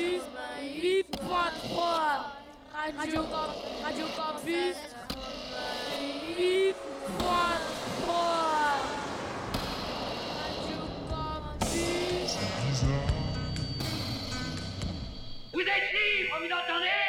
Campus 8.3 Radio, Radio Campus 8.3 Radio Campus Vous êtes libre, vous entendez?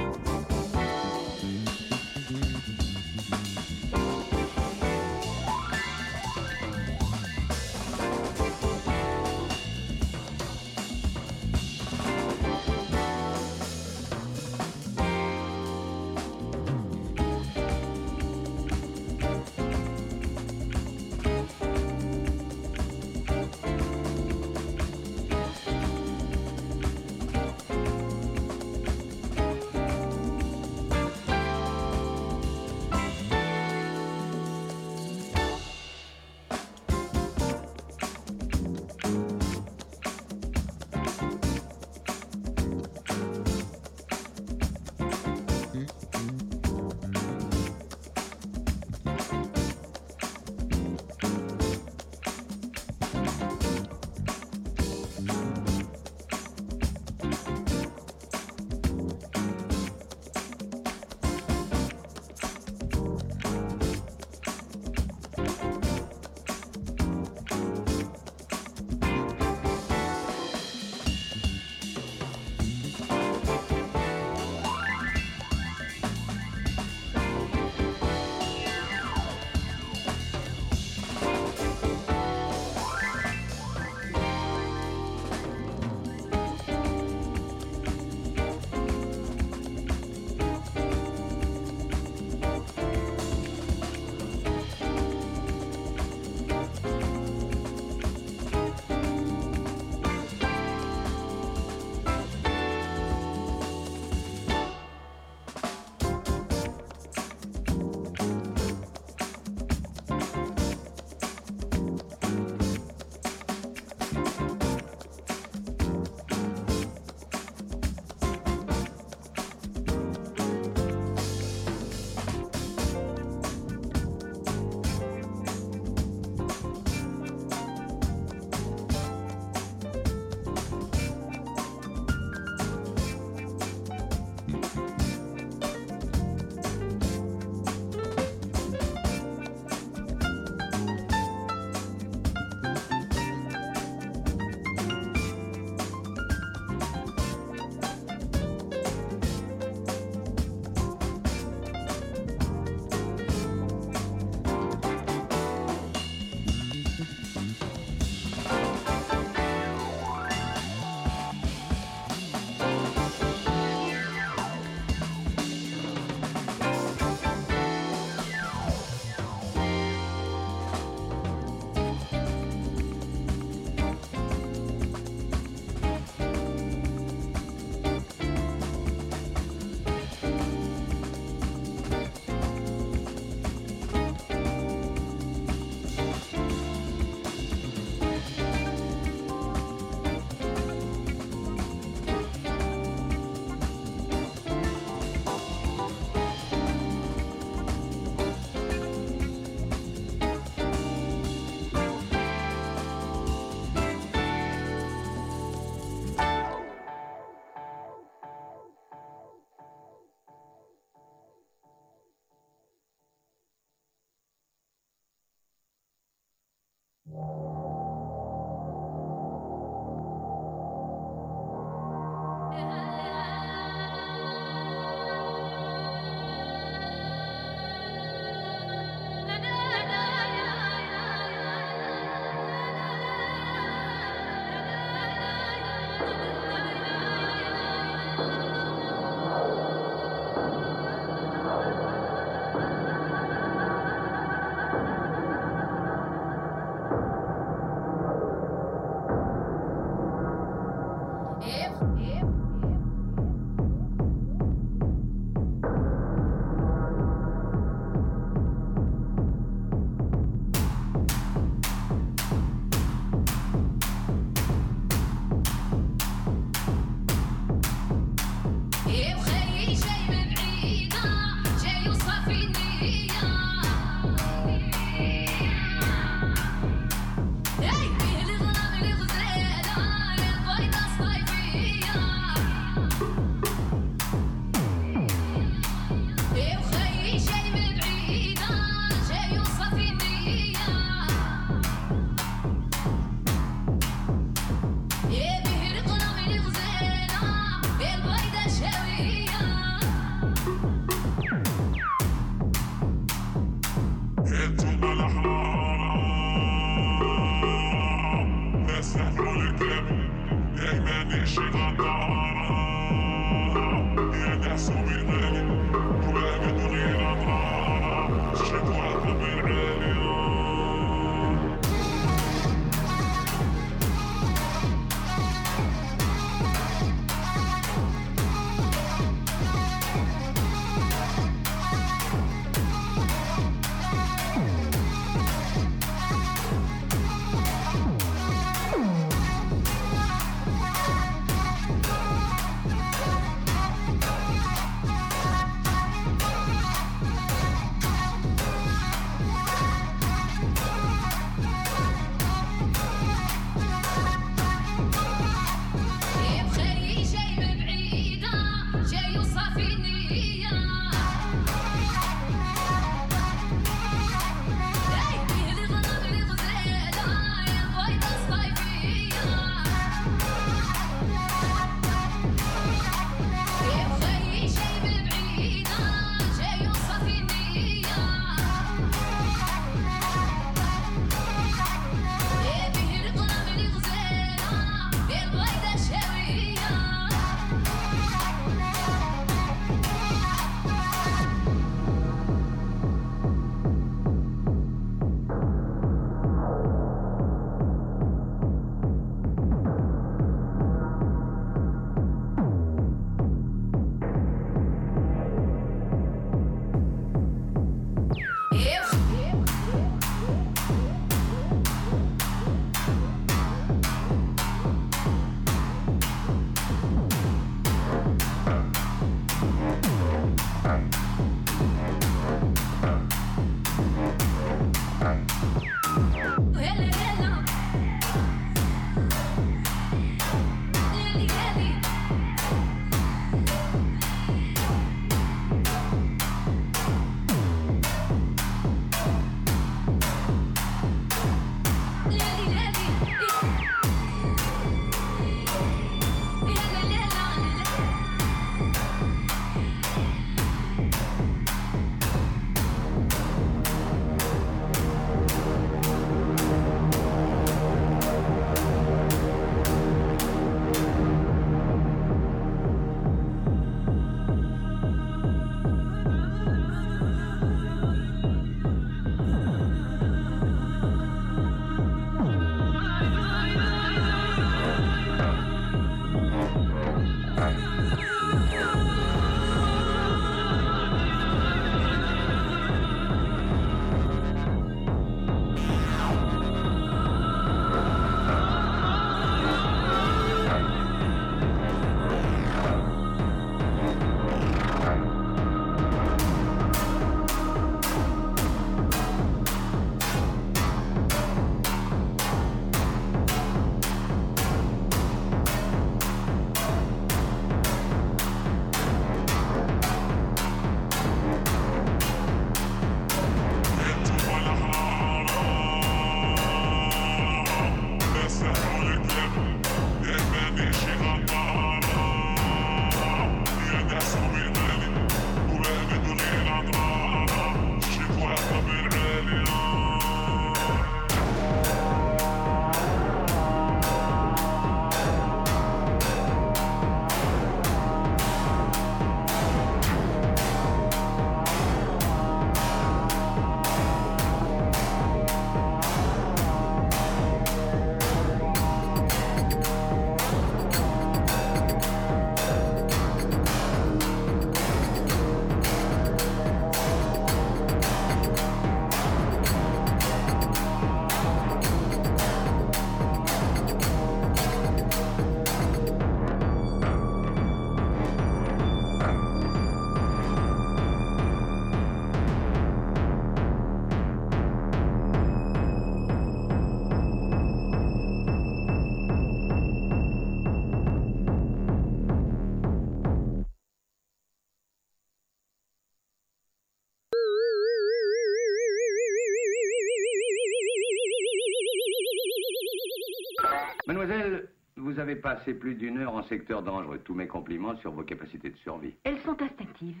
Mademoiselle, vous avez passé plus d'une heure en secteur dangereux. Tous mes compliments sur vos capacités de survie. Elles sont instinctives.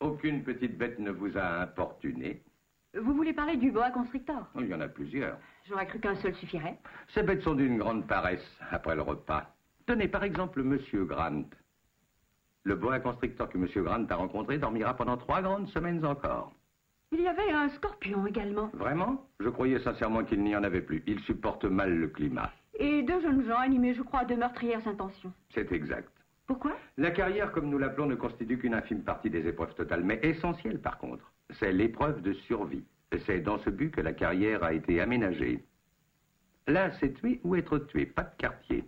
Aucune petite bête ne vous a importuné. Vous voulez parler du boa constrictor? Il y en a plusieurs. J'aurais cru qu'un seul suffirait. Ces bêtes sont d'une grande paresse après le repas. Tenez par exemple Monsieur Grant. Le boa constrictor que Monsieur Grant a rencontré dormira pendant trois grandes semaines encore. Il y avait un scorpion également. Vraiment? Je croyais sincèrement qu'il n'y en avait plus. Il supporte mal le climat. Et deux jeunes gens animés, je crois, de meurtrières intentions. C'est exact. Pourquoi? La carrière, comme nous l'appelons, ne constitue qu'une infime partie des épreuves totales, mais essentielle par contre. C'est l'épreuve de survie. C'est dans ce but que la carrière a été aménagée. Là, c'est tuer ou être tué, pas de quartier.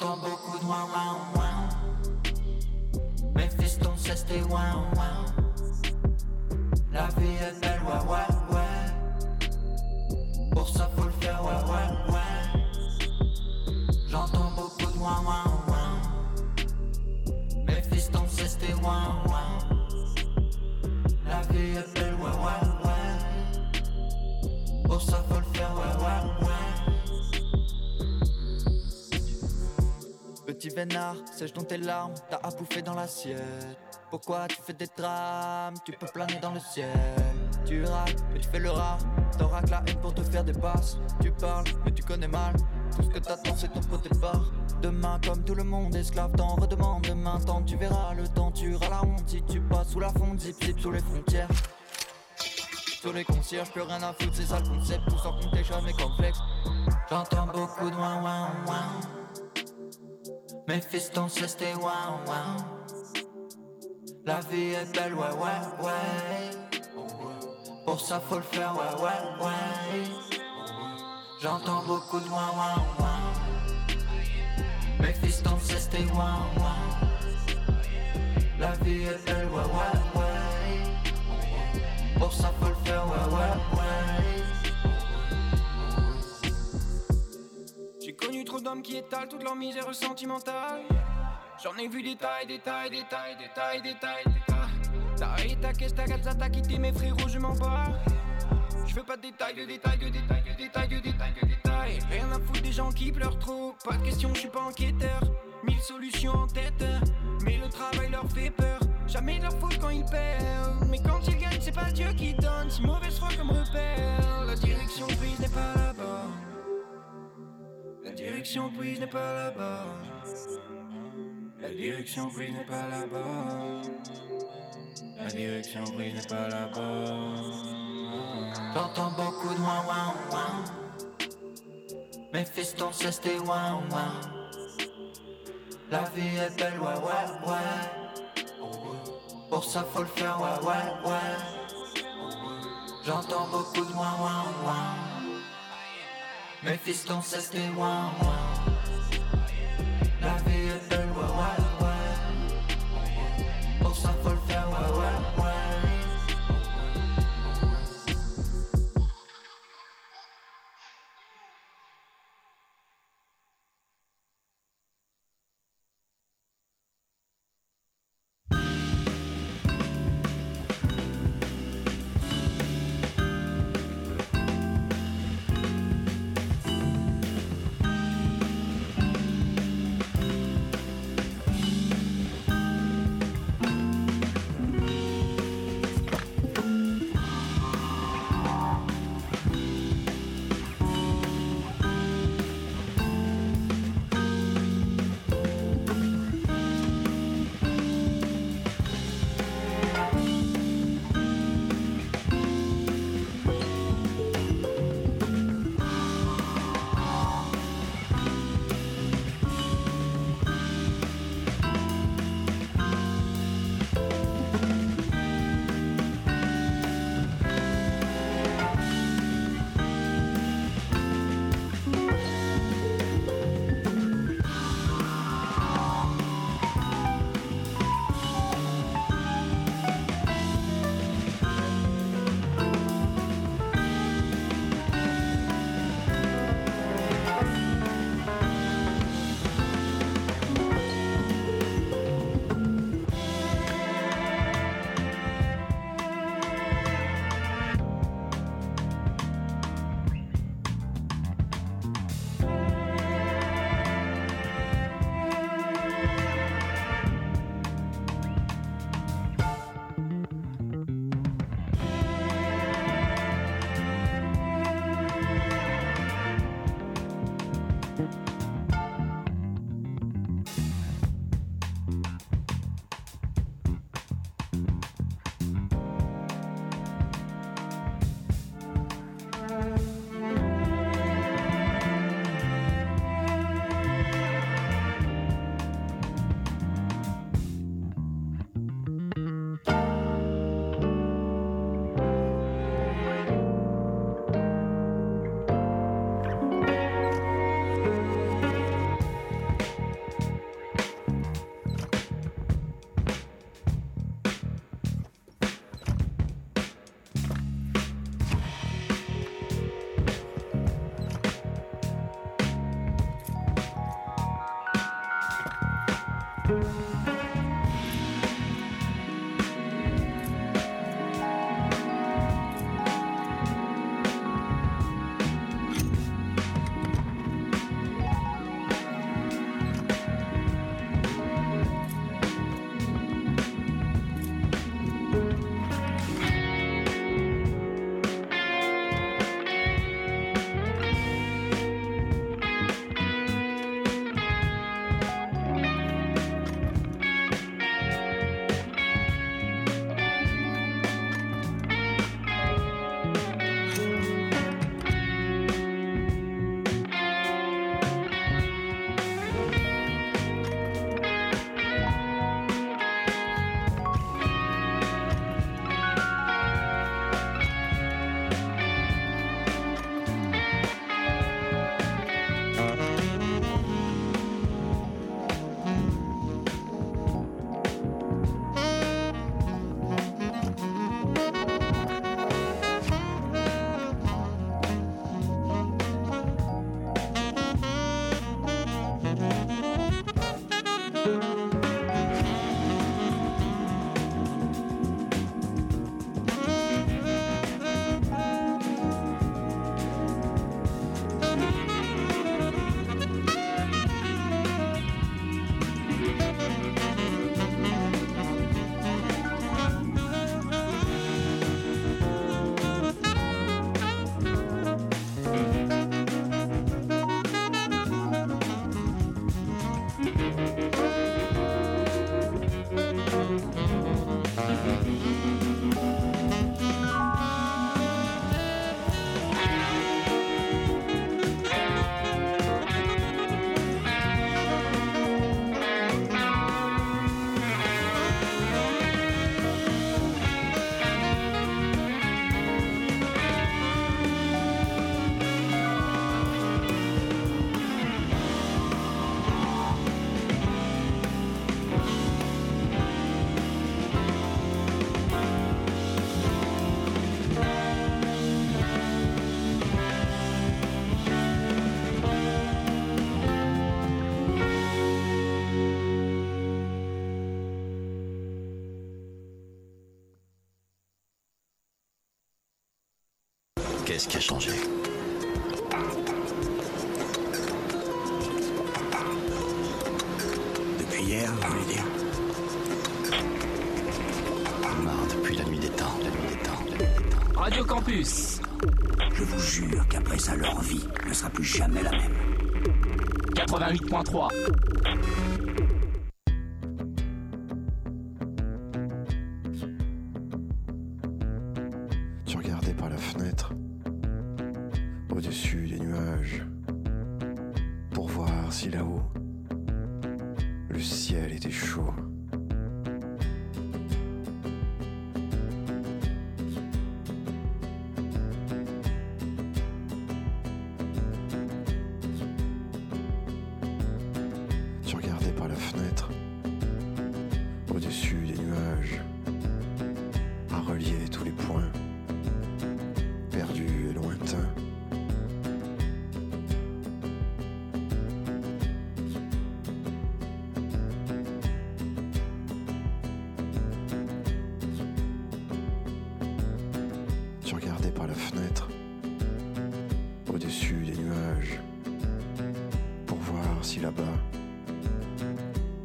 J'entends beaucoup de ouin ouin ouin. Mes fistons cessent des ouin ouin. La vie est belle, ouais ouais ouais. Pour ça faut le faire, ouais ouais ouais. J'entends beaucoup de ouin ouin ouin. Mes fistons cessent des ouin ouin. La vie est belle, ouais ouais ouais. Pour ça faut le faire, ouais ouais Petit vénard, sèche dans tes larmes, t'as à bouffer dans l'assiette. Pourquoi tu fais des drames, tu peux planer dans le ciel. Tu raques, mais tu fais le rat. Que la haine pour te faire des passes. Tu parles, mais tu connais mal. Tout ce que t'attends, c'est ton pote le bar. Demain, comme tout le monde, esclave t'en redemande. Demain, tant tu verras le temps, tu auras la honte. Si tu passes sous la fonte, zip zip sous les frontières. Tous les concierges, plus rien à foutre, c'est ça le concept. Tout sans compter jamais complexe. J'entends beaucoup de ouin ouin ouin. Mes fistons cessent des ouin ouin. La vie est belle, ouais, ouais, ouais. Pour ça, faut le faire, ouais, ouais, ouais. J'entends beaucoup de ouin ouin ouin. Mes fistons cessent des ouin ouin. La vie est belle, ouais, ouais, ouais. Pour ça, faut le faire, ouais, ouais, ouais. Qui étalent toute leur misère sentimentale. J'en ai vu des tailles, des tailles, des tailles, des tailles, des tailles, des tailles. T'as et ta caisse, ta gazza, quitté mes frérots, je m'en bats. Je pas de détails, de détails, de détails, de détails, de détails, de détails. Rien à foutre des gens qui pleurent trop. Pas de question, je suis pas enquêteur. Mille solutions en tête, mais le travail leur fait peur. Jamais de leur faute quand ils perdent. Mais quand ils gagnent, c'est pas Dieu qui donne. Si mauvaise foi comme repère. La direction prise n'est pas direction prise n'est pas là-bas. La direction prise n'est pas là-bas. La direction prise n'est pas là-bas. J'entends beaucoup de ouin ouin ouin. Mes fistons cessent des ouin ouin. La vie est belle, ouais, ouais, ouais. Pour ça, faut le faire, ouais, ouais, ouais. J'entends beaucoup de ouin ouin. Mes fistons cessent des ouin. La vie est belle, ouais, ouais, ouais. Pour ça, faut Qu'est-ce qui a changé Depuis hier, vous voulez dire Marre depuis la nuit des temps, la nuit des temps, la nuit des temps. Radio Campus Je vous jure qu'après ça, leur vie ne sera plus jamais la même. 88.3 si là-bas,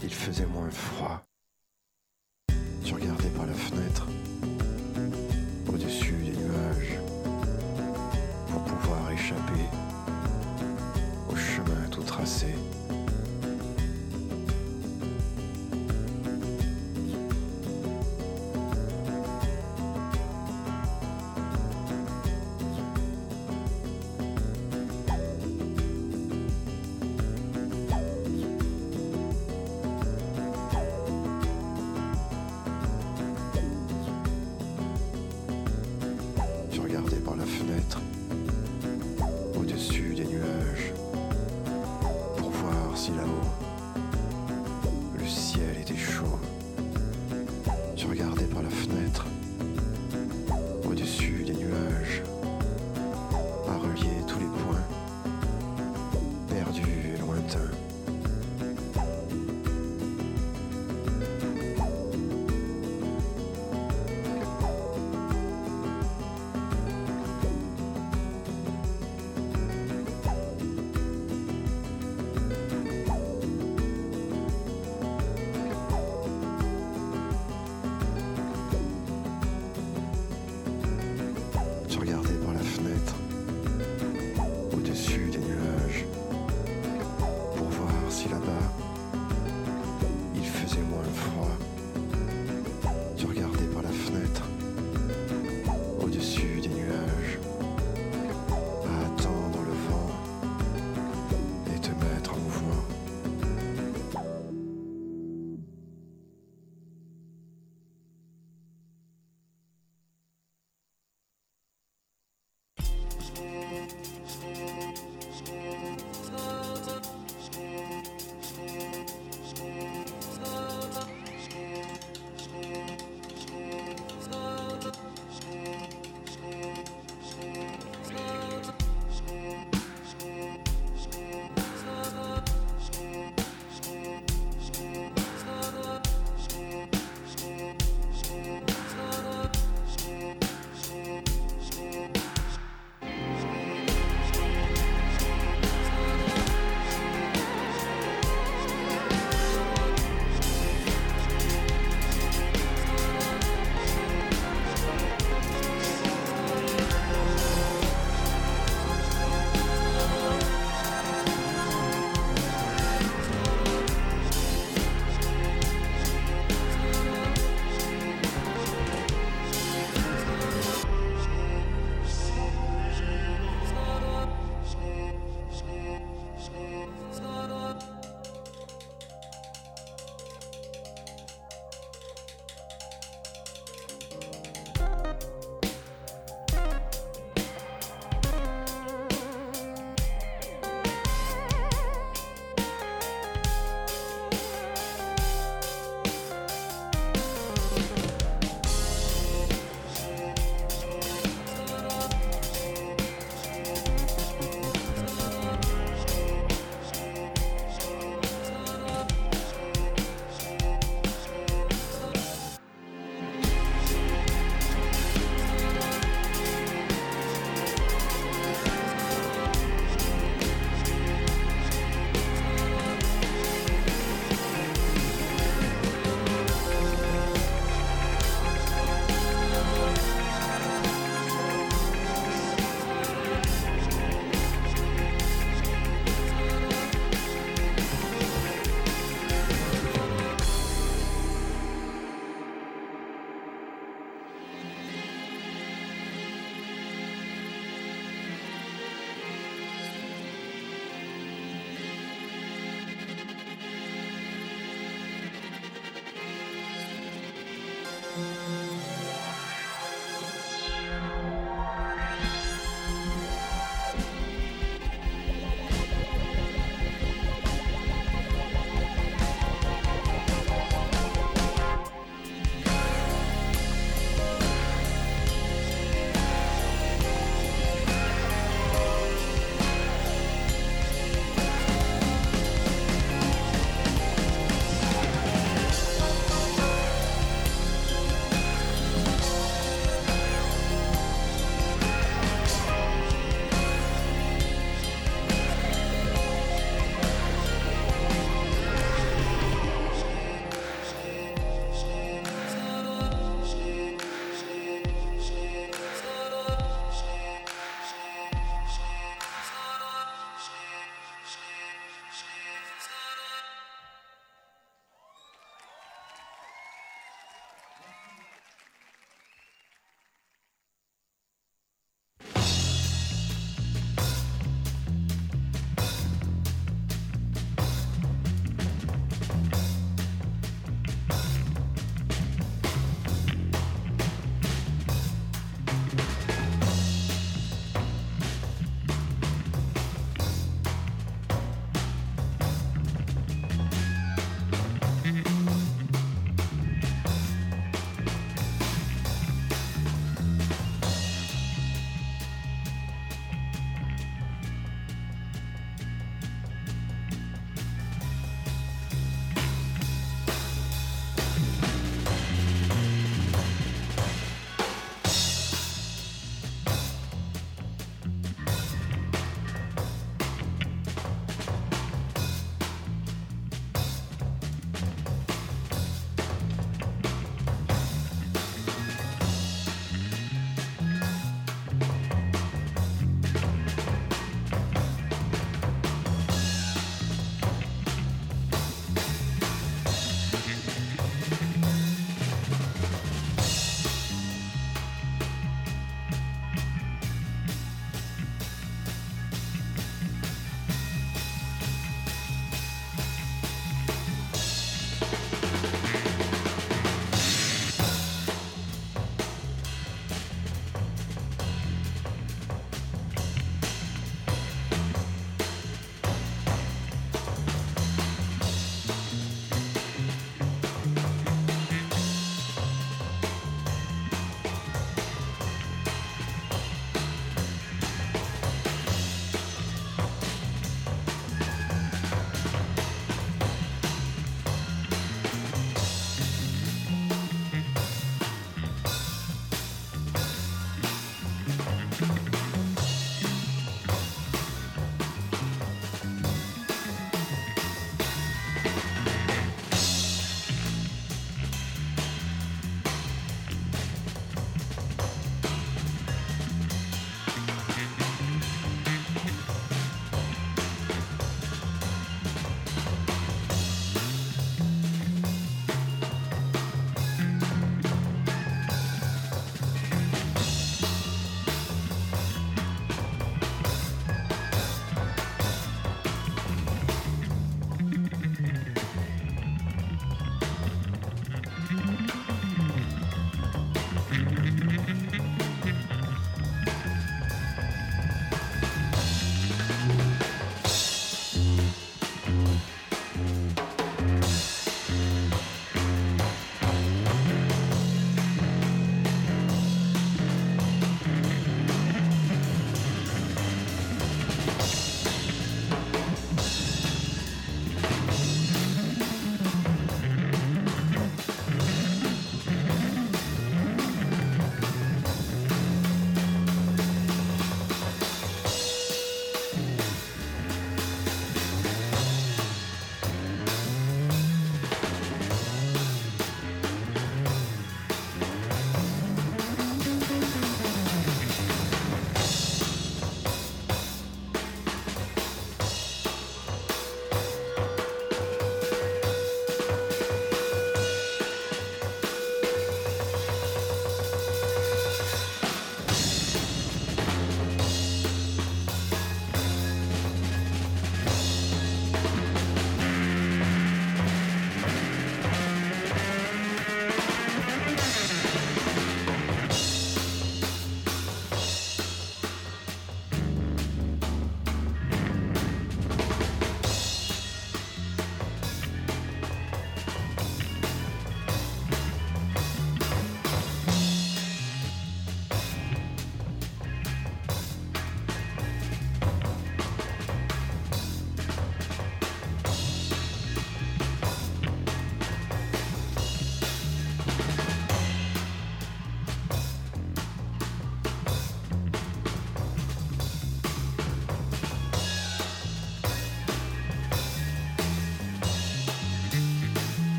il faisait moins froid. Tu regardais par la fenêtre, au-dessus des nuages, pour pouvoir échapper au chemin tout tracé.